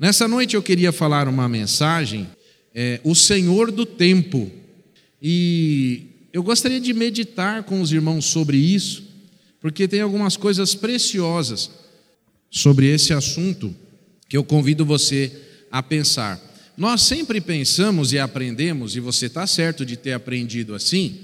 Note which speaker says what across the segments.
Speaker 1: Nessa noite eu queria falar uma mensagem, é, o Senhor do Tempo. E eu gostaria de meditar com os irmãos sobre isso, porque tem algumas coisas preciosas sobre esse assunto que eu convido você a pensar. Nós sempre pensamos e aprendemos, e você está certo de ter aprendido assim,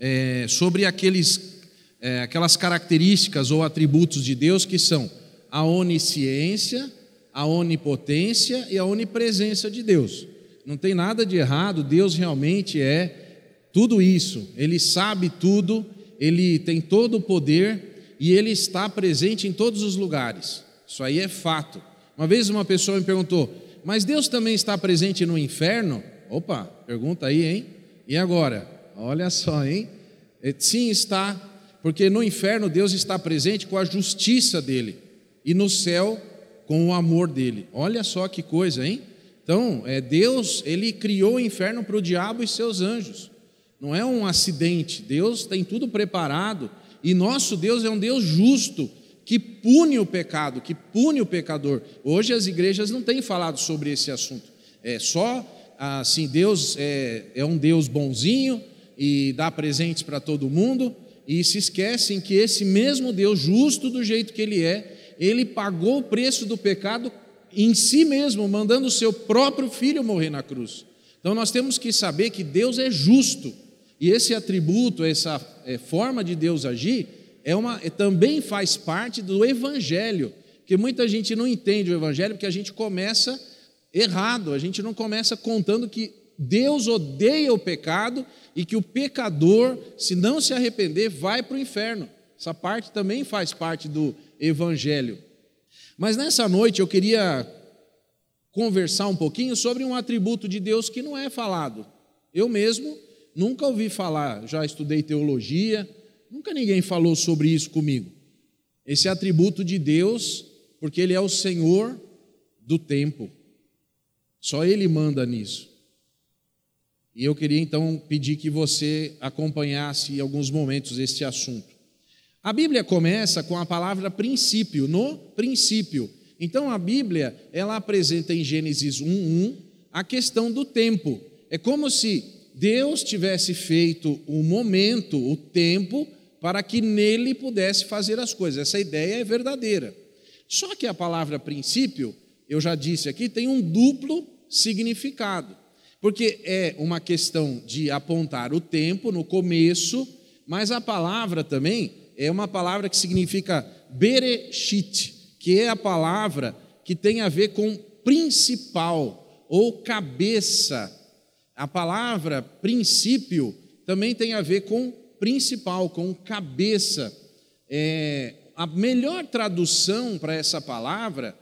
Speaker 1: é, sobre aqueles, é, aquelas características ou atributos de Deus que são a onisciência, a onipotência e a onipresença de Deus. Não tem nada de errado, Deus realmente é tudo isso, Ele sabe tudo, Ele tem todo o poder e Ele está presente em todos os lugares. Isso aí é fato. Uma vez uma pessoa me perguntou: Mas Deus também está presente no inferno? Opa, pergunta aí, hein? E agora? Olha só, hein? É, sim, está, porque no inferno Deus está presente com a justiça dele e no céu com o amor dele. Olha só que coisa, hein? Então, é Deus, ele criou o inferno para o diabo e seus anjos. Não é um acidente. Deus tem tudo preparado e nosso Deus é um Deus justo que pune o pecado, que pune o pecador. Hoje as igrejas não têm falado sobre esse assunto. É só assim, Deus é, é um Deus bonzinho e dá presentes para todo mundo e se esquecem que esse mesmo Deus justo do jeito que ele é, ele pagou o preço do pecado em si mesmo, mandando o seu próprio filho morrer na cruz. Então nós temos que saber que Deus é justo, e esse atributo, essa é, forma de Deus agir, é uma, é, também faz parte do Evangelho, que muita gente não entende o Evangelho porque a gente começa errado, a gente não começa contando que Deus odeia o pecado e que o pecador, se não se arrepender, vai para o inferno. Essa parte também faz parte do evangelho. Mas nessa noite eu queria conversar um pouquinho sobre um atributo de Deus que não é falado. Eu mesmo nunca ouvi falar, já estudei teologia, nunca ninguém falou sobre isso comigo. Esse atributo de Deus, porque Ele é o Senhor do tempo. Só Ele manda nisso. E eu queria então pedir que você acompanhasse em alguns momentos este assunto. A Bíblia começa com a palavra princípio, no princípio. Então a Bíblia, ela apresenta em Gênesis 1:1 a questão do tempo. É como se Deus tivesse feito o momento, o tempo, para que nele pudesse fazer as coisas. Essa ideia é verdadeira. Só que a palavra princípio, eu já disse aqui, tem um duplo significado. Porque é uma questão de apontar o tempo no começo, mas a palavra também é uma palavra que significa bereshit, que é a palavra que tem a ver com principal ou cabeça. A palavra princípio também tem a ver com principal, com cabeça. É, a melhor tradução para essa palavra,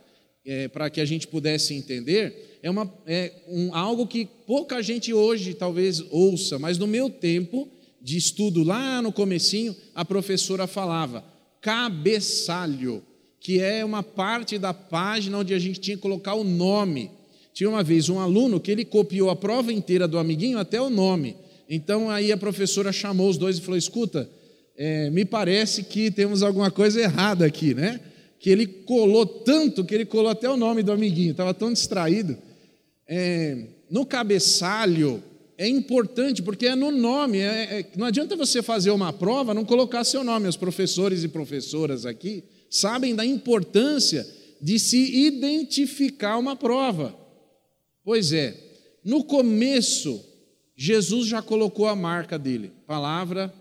Speaker 1: é, para que a gente pudesse entender, é, uma, é um, algo que pouca gente hoje talvez ouça, mas no meu tempo de estudo lá no comecinho, a professora falava cabeçalho, que é uma parte da página onde a gente tinha que colocar o nome. Tinha uma vez um aluno que ele copiou a prova inteira do amiguinho até o nome. Então aí a professora chamou os dois e falou: escuta, é, me parece que temos alguma coisa errada aqui, né? Que ele colou tanto que ele colou até o nome do amiguinho, estava tão distraído. É, no cabeçalho, é importante porque é no nome. É, é, não adianta você fazer uma prova não colocar seu nome. Os professores e professoras aqui sabem da importância de se identificar uma prova. Pois é, no começo, Jesus já colocou a marca dele, palavra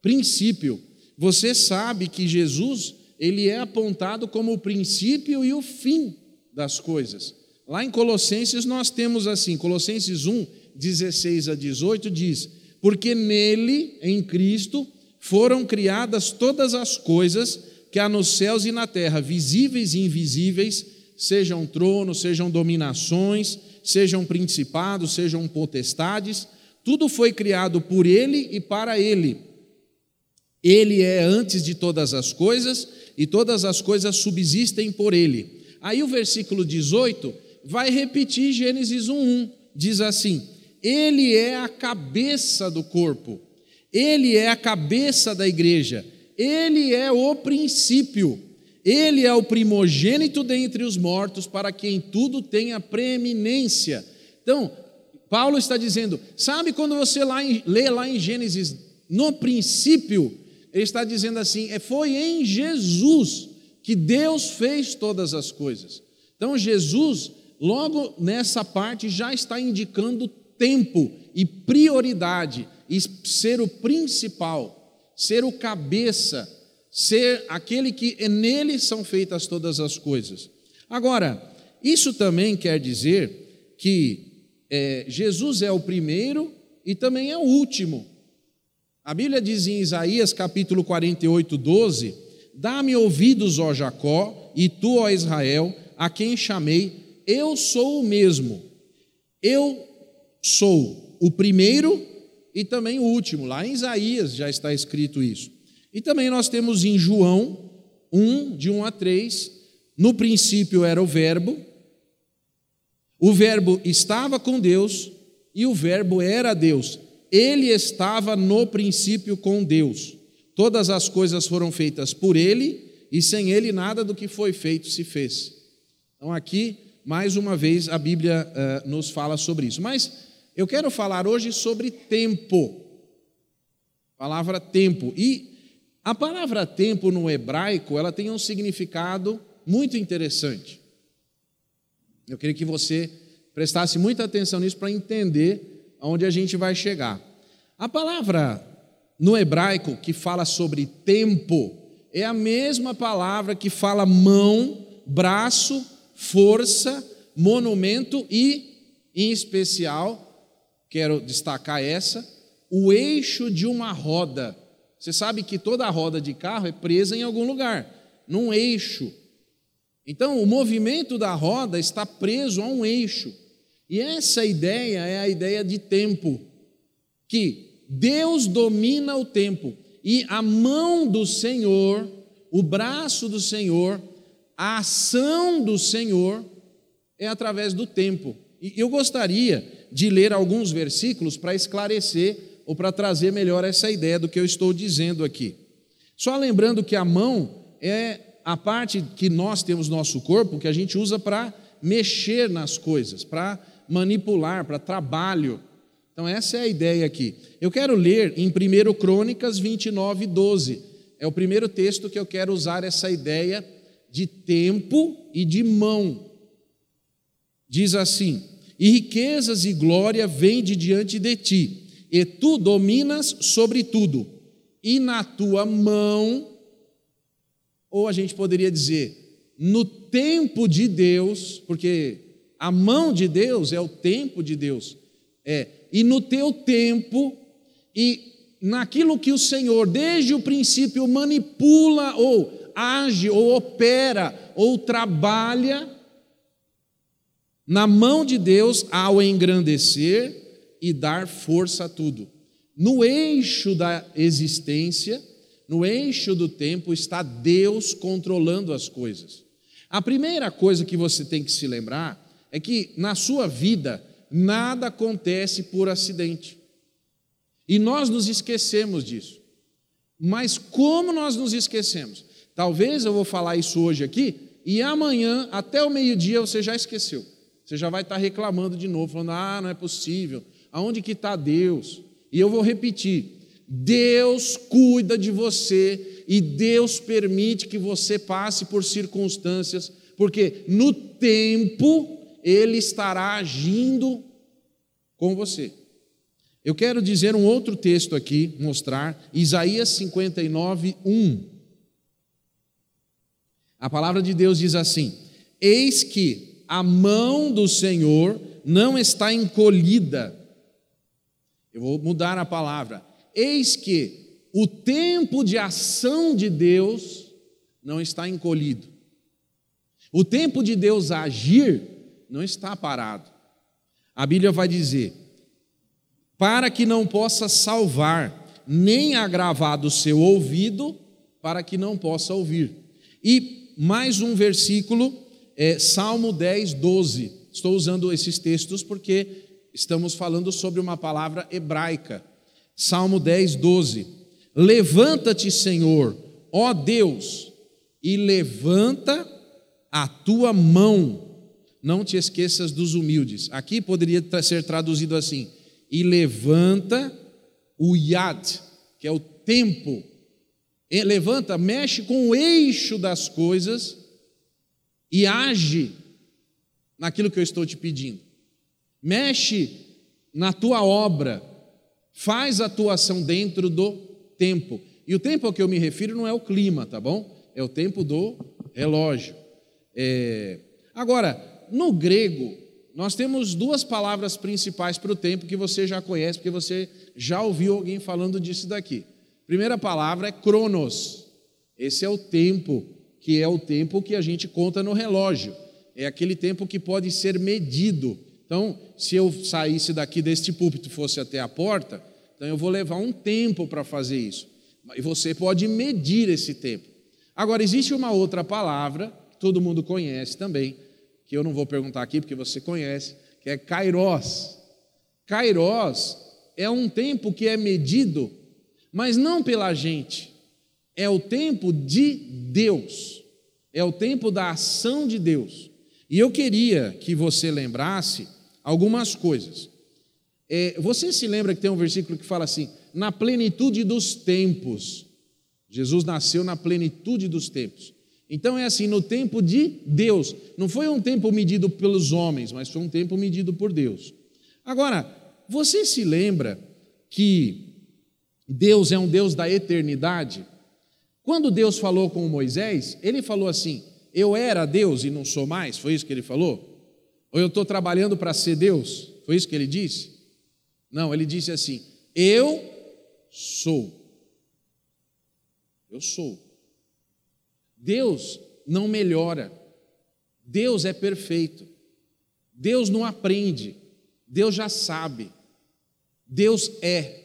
Speaker 1: princípio. Você sabe que Jesus, ele é apontado como o princípio e o fim das coisas. Lá em Colossenses nós temos assim, Colossenses 1, 16 a 18 diz: Porque nele, em Cristo, foram criadas todas as coisas que há nos céus e na terra, visíveis e invisíveis, sejam tronos, sejam dominações, sejam principados, sejam potestades, tudo foi criado por ele e para ele. Ele é antes de todas as coisas e todas as coisas subsistem por ele. Aí o versículo 18 vai repetir Gênesis 1:1. Diz assim: ele é a cabeça do corpo, ele é a cabeça da igreja, ele é o princípio, Ele é o primogênito dentre os mortos, para quem tudo tenha preeminência. Então, Paulo está dizendo, sabe quando você lá em, lê lá em Gênesis, no princípio, ele está dizendo assim: é, foi em Jesus que Deus fez todas as coisas. Então, Jesus, logo nessa parte, já está indicando tempo e prioridade, e ser o principal, ser o cabeça, ser aquele que é nele são feitas todas as coisas. Agora, isso também quer dizer que é, Jesus é o primeiro e também é o último. A Bíblia diz em Isaías capítulo 48, 12: Dá-me ouvidos, ó Jacó, e tu, ó Israel, a quem chamei, eu sou o mesmo. Eu sou o primeiro e também o último. Lá em Isaías já está escrito isso. E também nós temos em João 1, de 1 a 3, no princípio era o Verbo, o Verbo estava com Deus e o Verbo era Deus. Ele estava no princípio com Deus. Todas as coisas foram feitas por ele, e sem ele nada do que foi feito se fez. Então, aqui, mais uma vez, a Bíblia uh, nos fala sobre isso. Mas eu quero falar hoje sobre tempo. Palavra tempo. E a palavra tempo no hebraico, ela tem um significado muito interessante. Eu queria que você prestasse muita atenção nisso para entender aonde a gente vai chegar. A palavra no hebraico que fala sobre tempo é a mesma palavra que fala mão, braço, força, monumento e, em especial, quero destacar essa, o eixo de uma roda. Você sabe que toda roda de carro é presa em algum lugar, num eixo. Então, o movimento da roda está preso a um eixo. E essa ideia é a ideia de tempo, que Deus domina o tempo e a mão do Senhor, o braço do Senhor, a ação do Senhor é através do tempo. E eu gostaria de ler alguns versículos para esclarecer ou para trazer melhor essa ideia do que eu estou dizendo aqui. Só lembrando que a mão é a parte que nós temos no nosso corpo que a gente usa para mexer nas coisas, para manipular, para trabalho. Então, essa é a ideia aqui. Eu quero ler em 1 Crônicas 29, 12. É o primeiro texto que eu quero usar essa ideia de tempo e de mão. Diz assim: E riquezas e glória vêm de diante de ti, e tu dominas sobre tudo, e na tua mão, ou a gente poderia dizer, no tempo de Deus, porque a mão de Deus é o tempo de Deus, é e no teu tempo e naquilo que o Senhor, desde o princípio, manipula ou age ou opera ou trabalha na mão de Deus ao engrandecer e dar força a tudo. No eixo da existência, no eixo do tempo, está Deus controlando as coisas. A primeira coisa que você tem que se lembrar é que na sua vida, nada acontece por acidente. E nós nos esquecemos disso. Mas como nós nos esquecemos? Talvez eu vou falar isso hoje aqui e amanhã, até o meio-dia, você já esqueceu. Você já vai estar reclamando de novo, falando: ah, não é possível. Aonde que está Deus? E eu vou repetir: Deus cuida de você e Deus permite que você passe por circunstâncias, porque no tempo ele estará agindo com você. Eu quero dizer um outro texto aqui, mostrar, Isaías 59, 1. A palavra de Deus diz assim: Eis que a mão do Senhor não está encolhida. Eu vou mudar a palavra. Eis que o tempo de ação de Deus não está encolhido. O tempo de Deus agir não está parado. A Bíblia vai dizer: para que não possa salvar, nem agravar do seu ouvido, para que não possa ouvir. E mais um versículo, é, Salmo 10, 12. Estou usando esses textos porque estamos falando sobre uma palavra hebraica. Salmo 10, 12. Levanta-te, Senhor, ó Deus, e levanta a tua mão. Não te esqueças dos humildes. Aqui poderia ser traduzido assim: e levanta o yad, que é o tempo. E levanta, mexe com o eixo das coisas e age naquilo que eu estou te pedindo. Mexe na tua obra, faz a tua ação dentro do tempo. E o tempo ao que eu me refiro não é o clima, tá bom? É o tempo do relógio. É... Agora, no grego, nós temos duas palavras principais para o tempo que você já conhece, porque você já ouviu alguém falando disso daqui. Primeira palavra é cronos. Esse é o tempo, que é o tempo que a gente conta no relógio. É aquele tempo que pode ser medido. Então, se eu saísse daqui deste púlpito fosse até a porta, então eu vou levar um tempo para fazer isso. E você pode medir esse tempo. Agora, existe uma outra palavra, que todo mundo conhece também, que eu não vou perguntar aqui porque você conhece, que é kairos. Kairos é um tempo que é medido, mas não pela gente, é o tempo de Deus, é o tempo da ação de Deus. E eu queria que você lembrasse algumas coisas. É, você se lembra que tem um versículo que fala assim: na plenitude dos tempos. Jesus nasceu na plenitude dos tempos. Então é assim, no tempo de Deus. Não foi um tempo medido pelos homens, mas foi um tempo medido por Deus. Agora, você se lembra que Deus é um Deus da eternidade? Quando Deus falou com Moisés, ele falou assim: Eu era Deus e não sou mais? Foi isso que ele falou? Ou eu estou trabalhando para ser Deus? Foi isso que ele disse? Não, ele disse assim: Eu sou. Eu sou. Deus não melhora. Deus é perfeito. Deus não aprende. Deus já sabe. Deus é.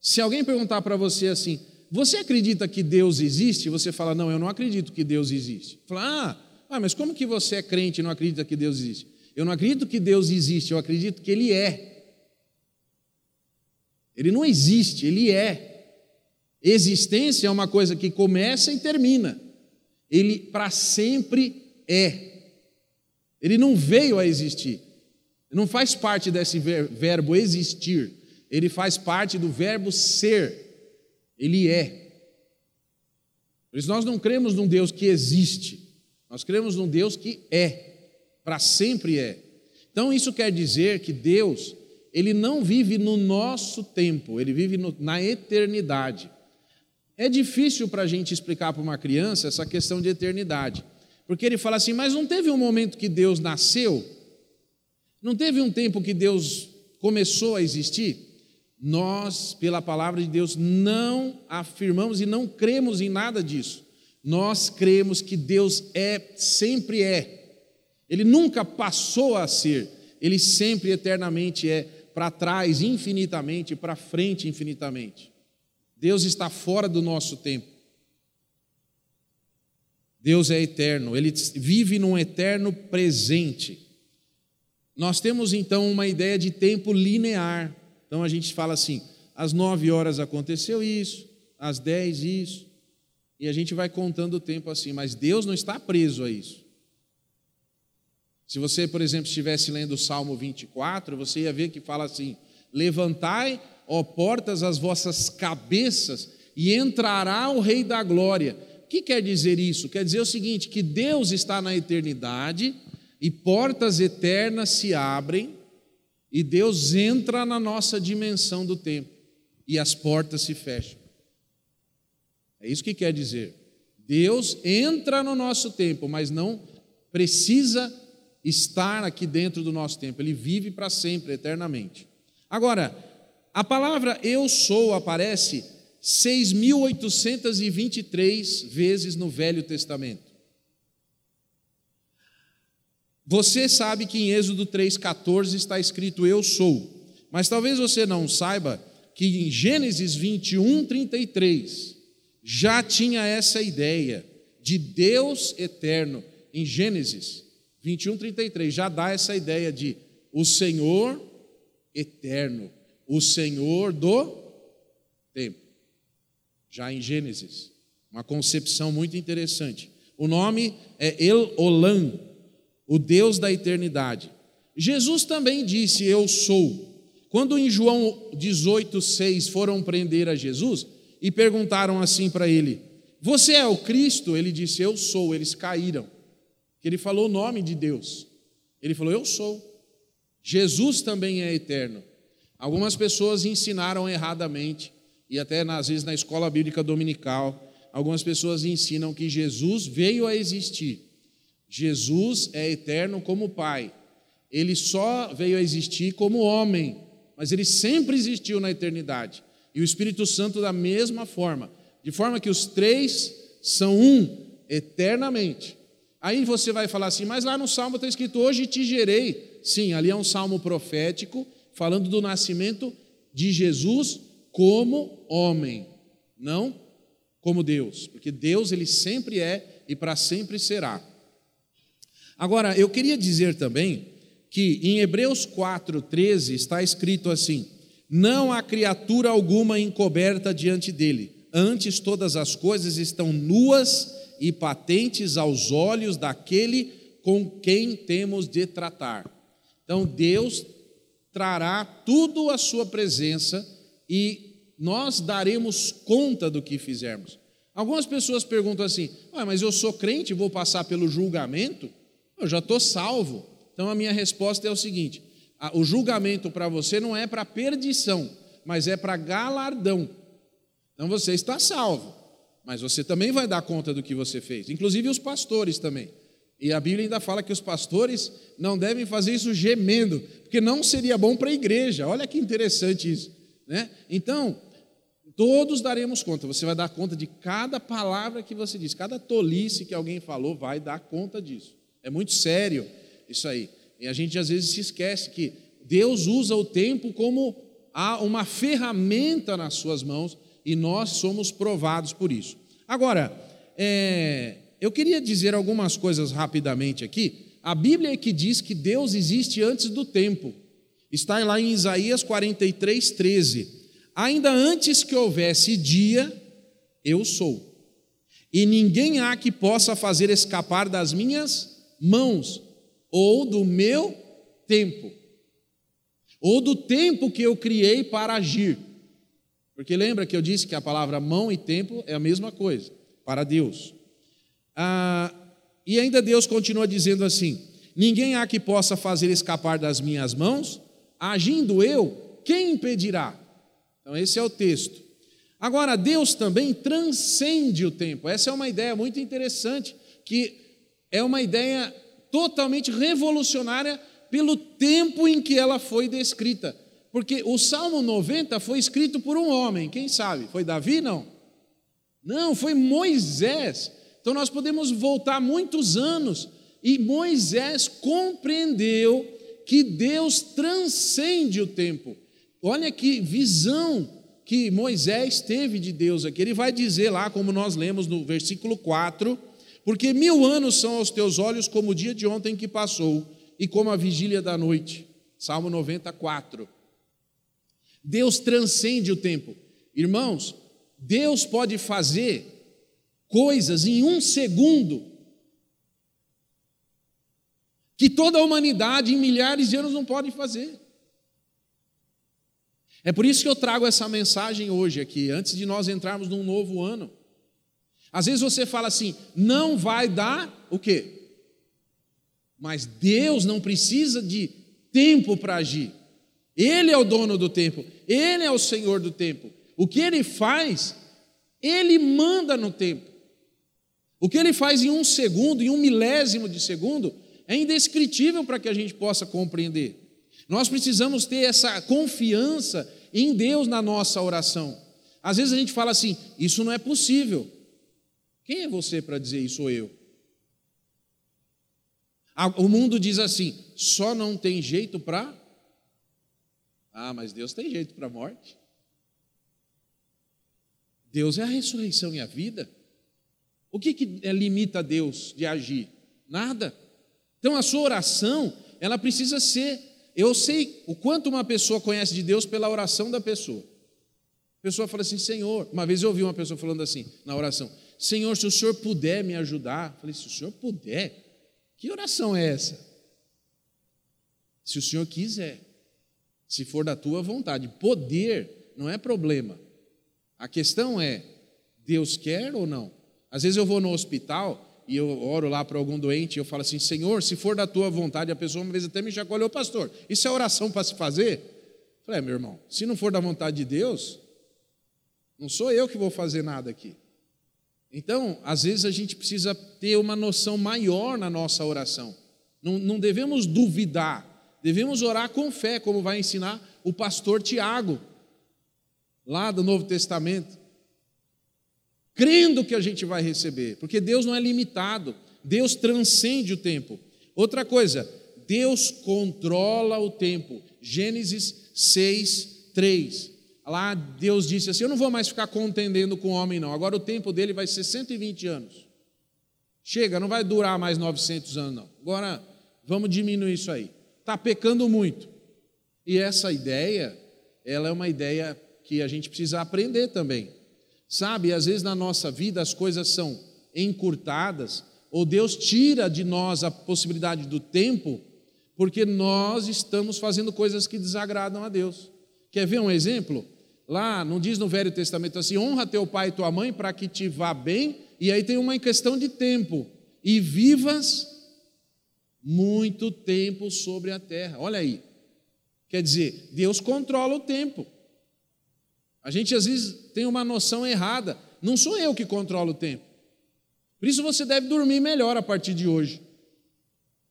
Speaker 1: Se alguém perguntar para você assim, você acredita que Deus existe? Você fala, não, eu não acredito que Deus existe. Fala, ah, ah, mas como que você é crente e não acredita que Deus existe? Eu não acredito que Deus existe, eu acredito que Ele é. Ele não existe, ele é. Existência é uma coisa que começa e termina. Ele para sempre é. Ele não veio a existir. Não faz parte desse verbo existir. Ele faz parte do verbo ser. Ele é. Por isso nós não cremos num Deus que existe. Nós cremos num Deus que é. Para sempre é. Então isso quer dizer que Deus ele não vive no nosso tempo, ele vive no, na eternidade. É difícil para a gente explicar para uma criança essa questão de eternidade, porque ele fala assim: mas não teve um momento que Deus nasceu? Não teve um tempo que Deus começou a existir? Nós, pela palavra de Deus, não afirmamos e não cremos em nada disso. Nós cremos que Deus é, sempre é. Ele nunca passou a ser, ele sempre eternamente é para trás infinitamente, para frente infinitamente. Deus está fora do nosso tempo. Deus é eterno, ele vive num eterno presente. Nós temos então uma ideia de tempo linear. Então a gente fala assim: às nove horas aconteceu isso, às dez isso, e a gente vai contando o tempo assim, mas Deus não está preso a isso. Se você, por exemplo, estivesse lendo o Salmo 24, você ia ver que fala assim: Levantai, ó portas, as vossas cabeças, e entrará o Rei da Glória. O que quer dizer isso? Quer dizer o seguinte: que Deus está na eternidade e portas eternas se abrem, e Deus entra na nossa dimensão do tempo, e as portas se fecham. É isso que quer dizer. Deus entra no nosso tempo, mas não precisa estar aqui dentro do nosso tempo, ele vive para sempre, eternamente. Agora, a palavra eu sou aparece 6.823 vezes no Velho Testamento. Você sabe que em Êxodo 3,14 está escrito eu sou, mas talvez você não saiba que em Gênesis 21, 33 já tinha essa ideia de Deus eterno. Em Gênesis 21, 33 já dá essa ideia de o Senhor eterno, o Senhor do tempo. Já em Gênesis, uma concepção muito interessante. O nome é El Olam, o Deus da eternidade. Jesus também disse: Eu sou. Quando em João 18,6 foram prender a Jesus e perguntaram assim para ele: Você é o Cristo? Ele disse: Eu sou. Eles caíram. Ele falou o nome de Deus. Ele falou: Eu sou. Jesus também é eterno. Algumas pessoas ensinaram erradamente, e até às vezes na escola bíblica dominical, algumas pessoas ensinam que Jesus veio a existir. Jesus é eterno como Pai. Ele só veio a existir como homem, mas ele sempre existiu na eternidade. E o Espírito Santo da mesma forma, de forma que os três são um eternamente. Aí você vai falar assim, mas lá no Salmo está escrito: Hoje te gerei. Sim, ali é um salmo profético, falando do nascimento de Jesus como homem, não como Deus, porque Deus ele sempre é e para sempre será. Agora, eu queria dizer também que em Hebreus 4:13 está escrito assim: Não há criatura alguma encoberta diante dele, antes todas as coisas estão nuas e patentes aos olhos daquele com quem temos de tratar. Então Deus trará tudo à sua presença e nós daremos conta do que fizermos. Algumas pessoas perguntam assim: ah, mas eu sou crente, vou passar pelo julgamento? Eu já estou salvo. Então a minha resposta é o seguinte: o julgamento para você não é para perdição, mas é para galardão. Então você está salvo mas você também vai dar conta do que você fez, inclusive os pastores também. E a Bíblia ainda fala que os pastores não devem fazer isso gemendo, porque não seria bom para a igreja. Olha que interessante isso. Né? Então, todos daremos conta, você vai dar conta de cada palavra que você diz, cada tolice que alguém falou, vai dar conta disso. É muito sério isso aí. E a gente às vezes se esquece que Deus usa o tempo como uma ferramenta nas suas mãos e nós somos provados por isso. Agora, é, eu queria dizer algumas coisas rapidamente aqui. A Bíblia é que diz que Deus existe antes do tempo. Está lá em Isaías 43, 13. Ainda antes que houvesse dia, eu sou. E ninguém há que possa fazer escapar das minhas mãos, ou do meu tempo, ou do tempo que eu criei para agir. Porque lembra que eu disse que a palavra mão e tempo é a mesma coisa para Deus. Ah, e ainda Deus continua dizendo assim: Ninguém há que possa fazer escapar das minhas mãos, agindo eu, quem impedirá? Então, esse é o texto. Agora, Deus também transcende o tempo. Essa é uma ideia muito interessante, que é uma ideia totalmente revolucionária pelo tempo em que ela foi descrita. Porque o Salmo 90 foi escrito por um homem, quem sabe? Foi Davi? Não. Não, foi Moisés. Então nós podemos voltar muitos anos e Moisés compreendeu que Deus transcende o tempo. Olha que visão que Moisés teve de Deus aqui. Ele vai dizer lá, como nós lemos no versículo 4, porque mil anos são aos teus olhos como o dia de ontem que passou e como a vigília da noite. Salmo 94. Deus transcende o tempo. Irmãos, Deus pode fazer coisas em um segundo que toda a humanidade em milhares de anos não pode fazer. É por isso que eu trago essa mensagem hoje aqui, antes de nós entrarmos num novo ano. Às vezes você fala assim, não vai dar o quê? Mas Deus não precisa de tempo para agir. Ele é o dono do tempo, ele é o Senhor do tempo. O que ele faz, ele manda no tempo. O que ele faz em um segundo, em um milésimo de segundo, é indescritível para que a gente possa compreender. Nós precisamos ter essa confiança em Deus na nossa oração. Às vezes a gente fala assim: isso não é possível. Quem é você para dizer isso? Sou eu. O mundo diz assim: só não tem jeito para ah, mas Deus tem jeito para a morte. Deus é a ressurreição e a vida. O que, que limita Deus de agir? Nada. Então a sua oração, ela precisa ser. Eu sei o quanto uma pessoa conhece de Deus pela oração da pessoa. A pessoa fala assim, Senhor. Uma vez eu ouvi uma pessoa falando assim na oração: Senhor, se o Senhor puder me ajudar. Falei, se o Senhor puder, que oração é essa? Se o Senhor quiser, se for da tua vontade. Poder não é problema. A questão é, Deus quer ou não? Às vezes eu vou no hospital e eu oro lá para algum doente e eu falo assim, Senhor, se for da tua vontade, a pessoa uma vez até me chacoalhou, pastor, isso é oração para se fazer? Eu falei, é, meu irmão, se não for da vontade de Deus, não sou eu que vou fazer nada aqui. Então, às vezes a gente precisa ter uma noção maior na nossa oração. Não, não devemos duvidar, devemos orar com fé, como vai ensinar o pastor Tiago, lá do Novo Testamento. Crendo que a gente vai receber, porque Deus não é limitado, Deus transcende o tempo. Outra coisa, Deus controla o tempo. Gênesis 6, 3. Lá Deus disse assim: Eu não vou mais ficar contendendo com o homem, não. Agora o tempo dele vai ser 120 anos. Chega, não vai durar mais 900 anos, não. Agora vamos diminuir isso aí. Está pecando muito. E essa ideia, ela é uma ideia que a gente precisa aprender também. Sabe, às vezes na nossa vida as coisas são encurtadas, ou Deus tira de nós a possibilidade do tempo, porque nós estamos fazendo coisas que desagradam a Deus. Quer ver um exemplo? Lá, não diz no Velho Testamento assim: honra teu pai e tua mãe para que te vá bem, e aí tem uma questão de tempo, e vivas muito tempo sobre a terra. Olha aí. Quer dizer, Deus controla o tempo. A gente às vezes tem uma noção errada. Não sou eu que controlo o tempo. Por isso você deve dormir melhor a partir de hoje.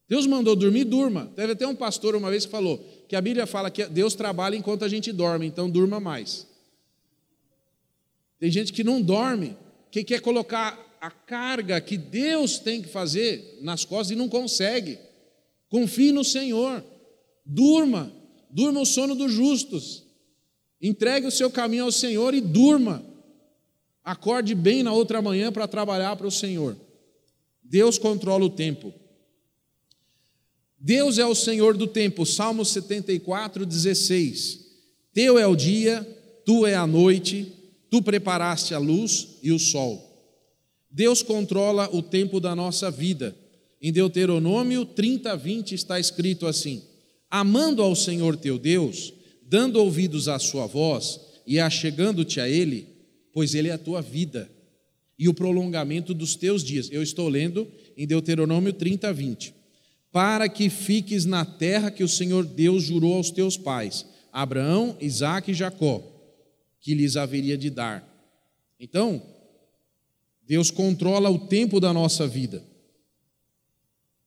Speaker 1: Deus mandou dormir, durma. Teve até um pastor uma vez que falou: que a Bíblia fala que Deus trabalha enquanto a gente dorme, então durma mais. Tem gente que não dorme, que quer colocar a carga que Deus tem que fazer nas costas e não consegue. Confie no Senhor. Durma, durma o sono dos justos. Entregue o seu caminho ao Senhor e durma. Acorde bem na outra manhã para trabalhar para o Senhor. Deus controla o tempo. Deus é o Senhor do tempo, Salmo 74, 16. Teu é o dia, tu é a noite, tu preparaste a luz e o sol. Deus controla o tempo da nossa vida. Em Deuteronômio 30, 20 está escrito assim: Amando ao Senhor teu Deus, dando ouvidos à sua voz e achegando-te a Ele, pois Ele é a tua vida e o prolongamento dos teus dias. Eu estou lendo em Deuteronômio 30, 20 para que fiques na terra que o Senhor Deus jurou aos teus pais, Abraão, Isaque e Jacó, que lhes haveria de dar. Então, Deus controla o tempo da nossa vida.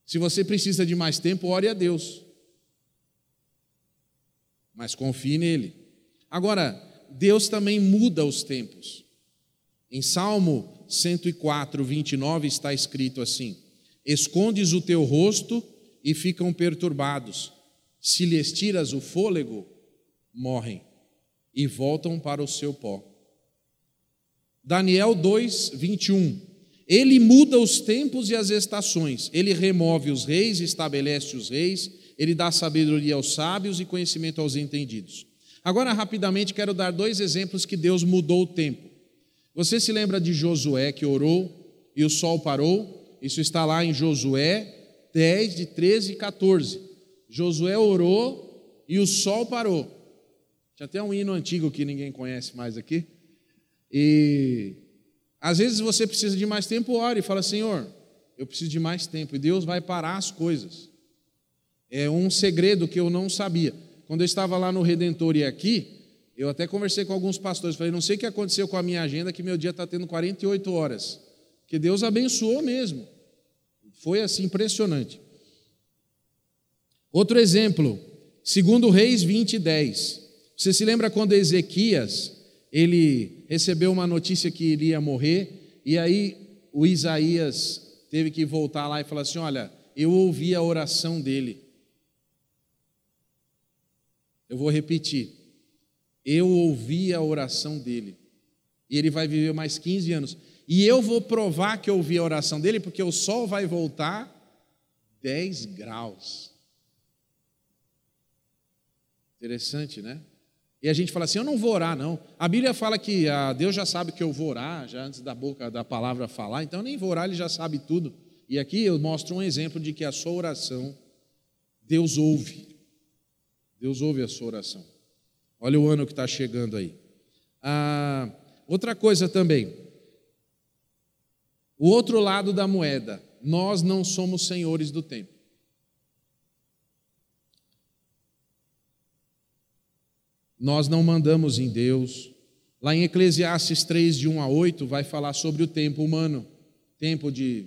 Speaker 1: Se você precisa de mais tempo, ore a Deus. Mas confie nele. Agora, Deus também muda os tempos. Em Salmo 104, 29 está escrito assim: Escondes o teu rosto e ficam perturbados. Se lhes tiras o fôlego, morrem e voltam para o seu pó. Daniel 2, 21. Ele muda os tempos e as estações, ele remove os reis, estabelece os reis, ele dá sabedoria aos sábios e conhecimento aos entendidos. Agora, rapidamente, quero dar dois exemplos que Deus mudou o tempo. Você se lembra de Josué que orou e o sol parou? Isso está lá em Josué 10, de 13 e 14. Josué orou e o sol parou. Tinha até um hino antigo que ninguém conhece mais aqui. E às vezes você precisa de mais tempo, ore e fala: Senhor, eu preciso de mais tempo. E Deus vai parar as coisas. É um segredo que eu não sabia. Quando eu estava lá no Redentor e aqui, eu até conversei com alguns pastores. Falei: não sei o que aconteceu com a minha agenda, que meu dia está tendo 48 horas. Que Deus abençoou mesmo. Foi assim impressionante. Outro exemplo, segundo Reis 20, 10. Você se lembra quando Ezequias, ele recebeu uma notícia que iria morrer, e aí o Isaías teve que voltar lá e falar assim: Olha, eu ouvi a oração dele. Eu vou repetir. Eu ouvi a oração dele. E ele vai viver mais 15 anos. E eu vou provar que eu ouvi a oração dele, porque o sol vai voltar 10 graus. Interessante, né? E a gente fala assim: eu não vou orar, não. A Bíblia fala que ah, Deus já sabe que eu vou orar, já antes da boca da palavra falar, então nem vou orar, ele já sabe tudo. E aqui eu mostro um exemplo de que a sua oração, Deus ouve. Deus ouve a sua oração. Olha o ano que está chegando aí. Ah, outra coisa também, o outro lado da moeda, nós não somos senhores do tempo. Nós não mandamos em Deus. Lá em Eclesiastes 3, de 1 a 8, vai falar sobre o tempo humano: tempo de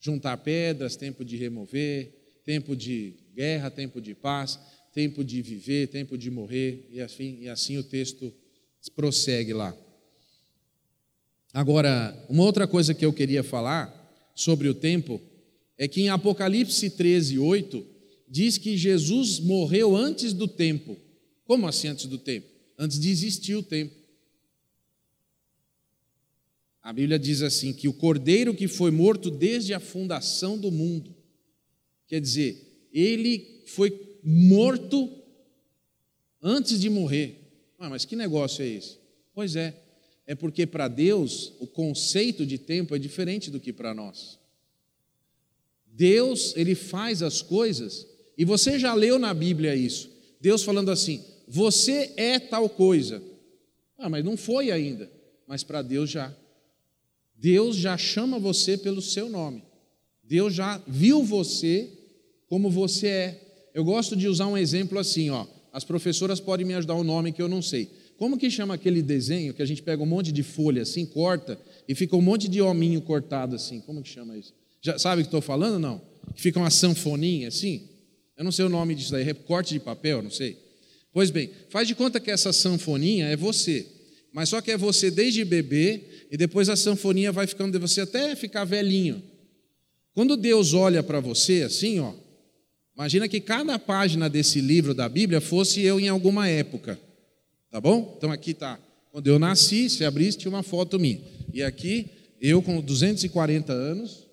Speaker 1: juntar pedras, tempo de remover, tempo de guerra, tempo de paz, tempo de viver, tempo de morrer, e assim, e assim o texto prossegue lá. Agora, uma outra coisa que eu queria falar sobre o tempo é que em Apocalipse 13, 8, diz que Jesus morreu antes do tempo. Como assim antes do tempo? Antes de existir o tempo. A Bíblia diz assim: que o cordeiro que foi morto desde a fundação do mundo, quer dizer, ele foi morto antes de morrer. Ah, mas que negócio é esse? Pois é, é porque para Deus o conceito de tempo é diferente do que para nós. Deus, ele faz as coisas, e você já leu na Bíblia isso. Deus falando assim: você é tal coisa. Ah, mas não foi ainda. Mas para Deus já. Deus já chama você pelo seu nome. Deus já viu você como você é. Eu gosto de usar um exemplo assim, ó. As professoras podem me ajudar o um nome que eu não sei. Como que chama aquele desenho que a gente pega um monte de folha assim, corta e fica um monte de hominho cortado assim? Como que chama isso? Já sabe o que estou falando? Não? Que fica uma sanfoninha assim? Eu não sei o nome disso daí, recorte de papel, não sei. Pois bem, faz de conta que essa sanfoninha é você, mas só que é você desde bebê e depois a sanfoninha vai ficando de você até ficar velhinho. Quando Deus olha para você assim, ó, imagina que cada página desse livro da Bíblia fosse eu em alguma época, tá bom? Então aqui tá, quando eu nasci, se abrisse tinha uma foto minha. E aqui eu com 240 anos.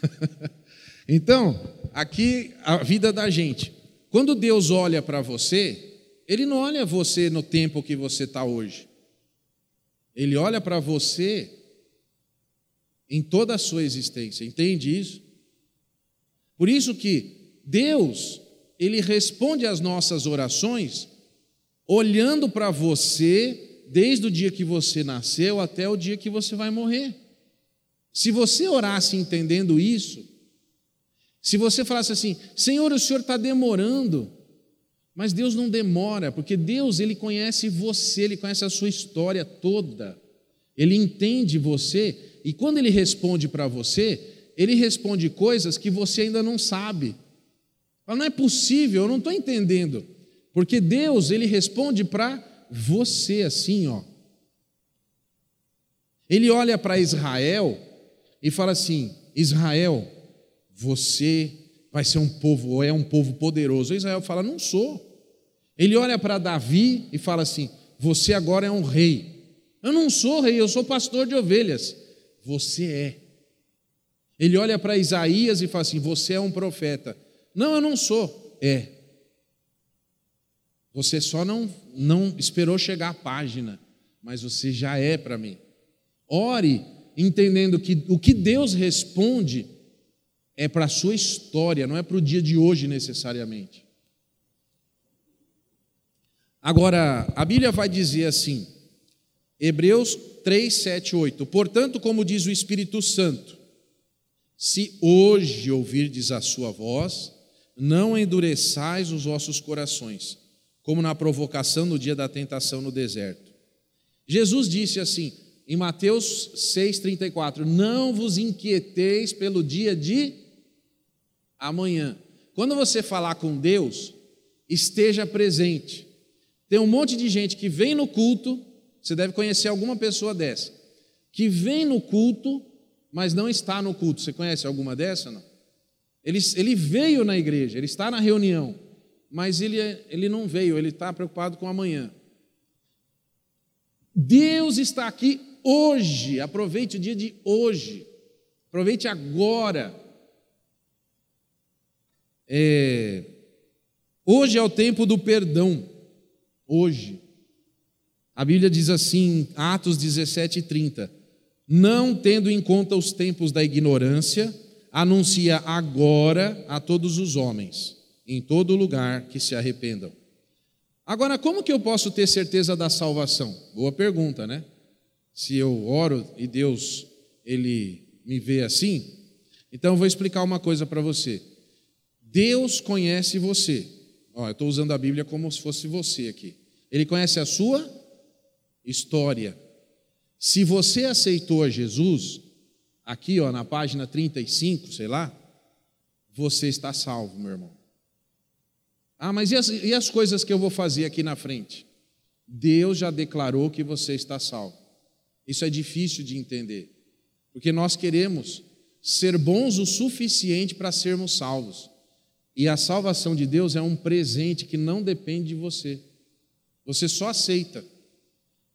Speaker 1: então, aqui a vida da gente. Quando Deus olha para você, Ele não olha você no tempo que você está hoje. Ele olha para você em toda a sua existência. Entende isso? Por isso que Deus, Ele responde às nossas orações olhando para você desde o dia que você nasceu até o dia que você vai morrer. Se você orasse entendendo isso, se você falasse assim, Senhor, o Senhor está demorando, mas Deus não demora, porque Deus ele conhece você, ele conhece a sua história toda, ele entende você e quando ele responde para você, ele responde coisas que você ainda não sabe. Fala, não é possível, eu não estou entendendo, porque Deus ele responde para você assim, ó. Ele olha para Israel e fala assim: Israel, você vai ser um povo, ou é um povo poderoso. Israel fala: Não sou. Ele olha para Davi e fala assim: Você agora é um rei. Eu não sou rei, eu sou pastor de ovelhas. Você é. Ele olha para Isaías e fala assim: Você é um profeta. Não, eu não sou. É. Você só não, não esperou chegar a página, mas você já é para mim. Ore entendendo que o que Deus responde é para a sua história, não é para o dia de hoje necessariamente. Agora, a Bíblia vai dizer assim, Hebreus 3, 7, 8: Portanto, como diz o Espírito Santo, se hoje ouvirdes a sua voz, não endureçais os vossos corações, como na provocação no dia da tentação no deserto. Jesus disse assim, em Mateus 6,34: Não vos inquieteis pelo dia de amanhã. Quando você falar com Deus, esteja presente. Tem um monte de gente que vem no culto, você deve conhecer alguma pessoa dessa, que vem no culto, mas não está no culto. Você conhece alguma dessa? Não? Ele, ele veio na igreja, ele está na reunião, mas ele, ele não veio, ele está preocupado com amanhã. Deus está aqui hoje, aproveite o dia de hoje, aproveite agora. É, hoje é o tempo do perdão. hoje. A Bíblia diz assim, Atos 17, 30: Não tendo em conta os tempos da ignorância, anuncia agora a todos os homens, em todo lugar, que se arrependam. Agora, como que eu posso ter certeza da salvação? Boa pergunta, né? Se eu oro e Deus ele me vê assim, então eu vou explicar uma coisa para você. Deus conhece você. Ó, eu estou usando a Bíblia como se fosse você aqui. Ele conhece a sua história. Se você aceitou Jesus, aqui ó, na página 35, sei lá, você está salvo, meu irmão. Ah, mas e as, e as coisas que eu vou fazer aqui na frente? Deus já declarou que você está salvo. Isso é difícil de entender, porque nós queremos ser bons o suficiente para sermos salvos. E a salvação de Deus é um presente que não depende de você. Você só aceita.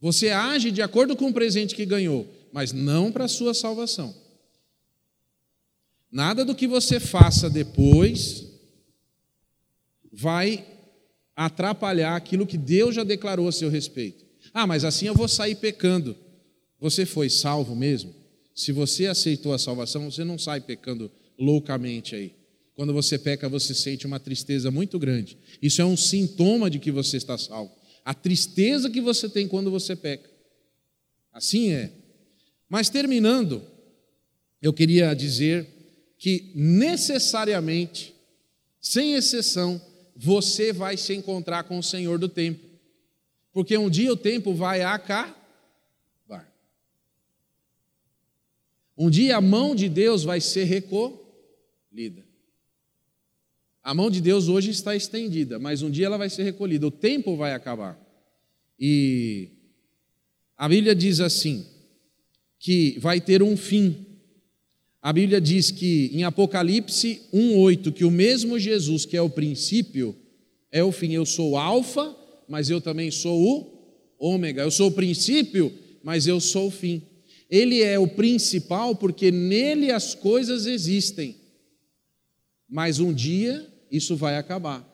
Speaker 1: Você age de acordo com o presente que ganhou, mas não para a sua salvação. Nada do que você faça depois vai atrapalhar aquilo que Deus já declarou a seu respeito. Ah, mas assim eu vou sair pecando. Você foi salvo mesmo? Se você aceitou a salvação, você não sai pecando loucamente aí. Quando você peca, você sente uma tristeza muito grande. Isso é um sintoma de que você está salvo. A tristeza que você tem quando você peca. Assim é. Mas terminando, eu queria dizer que necessariamente, sem exceção, você vai se encontrar com o Senhor do tempo. Porque um dia o tempo vai acabar. Um dia a mão de Deus vai ser recolhida. A mão de Deus hoje está estendida, mas um dia ela vai ser recolhida, o tempo vai acabar. E a Bíblia diz assim: que vai ter um fim. A Bíblia diz que em Apocalipse 1:8 que o mesmo Jesus que é o princípio é o fim. Eu sou o alfa, mas eu também sou o ômega. Eu sou o princípio, mas eu sou o fim. Ele é o principal porque nele as coisas existem. Mas um dia isso vai acabar.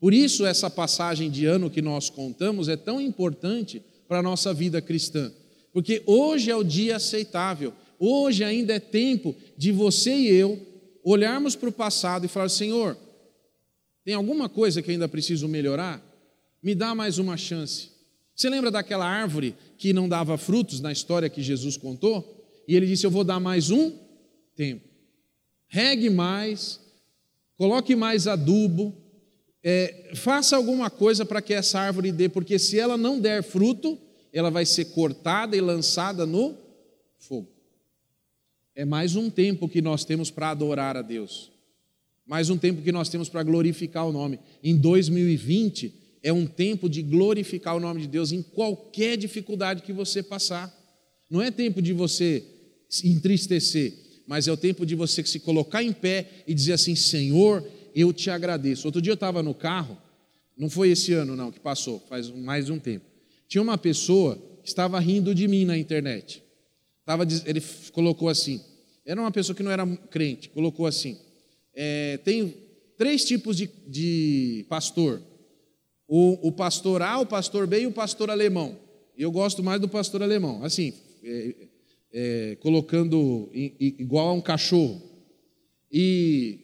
Speaker 1: Por isso, essa passagem de ano que nós contamos é tão importante para a nossa vida cristã, porque hoje é o dia aceitável, hoje ainda é tempo de você e eu olharmos para o passado e falar: Senhor, tem alguma coisa que ainda preciso melhorar? Me dá mais uma chance. Você lembra daquela árvore que não dava frutos na história que Jesus contou? E ele disse: Eu vou dar mais um tempo. Regue mais, coloque mais adubo, é, faça alguma coisa para que essa árvore dê, porque se ela não der fruto, ela vai ser cortada e lançada no fogo. É mais um tempo que nós temos para adorar a Deus, mais um tempo que nós temos para glorificar o nome. Em 2020 é um tempo de glorificar o nome de Deus em qualquer dificuldade que você passar. Não é tempo de você entristecer, mas é o tempo de você se colocar em pé e dizer assim: Senhor, eu te agradeço. Outro dia eu estava no carro, não foi esse ano não que passou, faz mais um tempo. Tinha uma pessoa que estava rindo de mim na internet. Tava, ele colocou assim, era uma pessoa que não era crente, colocou assim: é, tem três tipos de, de pastor: o, o, pastor A, o pastor B e o pastor alemão. E eu gosto mais do pastor alemão. Assim, é, é, colocando igual a um cachorro. E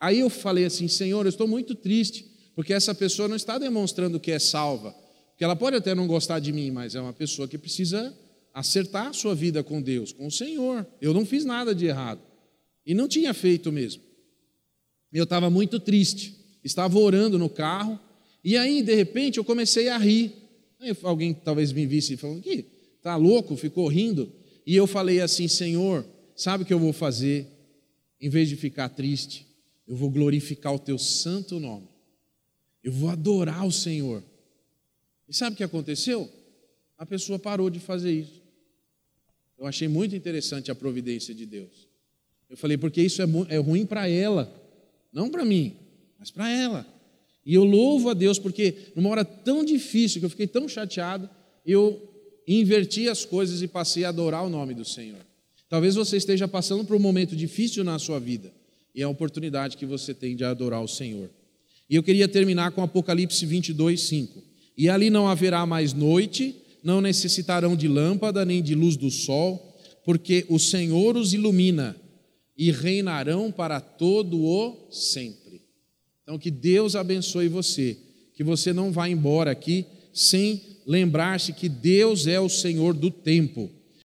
Speaker 1: aí eu falei assim, Senhor, eu estou muito triste, porque essa pessoa não está demonstrando que é salva. Porque ela pode até não gostar de mim, mas é uma pessoa que precisa acertar a sua vida com Deus, com o Senhor. Eu não fiz nada de errado. E não tinha feito mesmo. Eu estava muito triste. Estava orando no carro. E aí, de repente, eu comecei a rir. Aí alguém talvez me visse falando, que tá louco? Ficou rindo. E eu falei assim: Senhor, sabe o que eu vou fazer? Em vez de ficar triste, eu vou glorificar o teu santo nome. Eu vou adorar o Senhor. E sabe o que aconteceu? A pessoa parou de fazer isso. Eu achei muito interessante a providência de Deus. Eu falei, porque isso é, é ruim para ela, não para mim, mas para ela. E eu louvo a Deus porque numa hora tão difícil, que eu fiquei tão chateado, eu inverti as coisas e passei a adorar o nome do Senhor. Talvez você esteja passando por um momento difícil na sua vida e é a oportunidade que você tem de adorar o Senhor. E eu queria terminar com Apocalipse 22, 5. E ali não haverá mais noite, não necessitarão de lâmpada nem de luz do sol, porque o Senhor os ilumina e reinarão para todo o sempre. Então, que Deus abençoe você, que você não vá embora aqui sem lembrar-se que Deus é o Senhor do tempo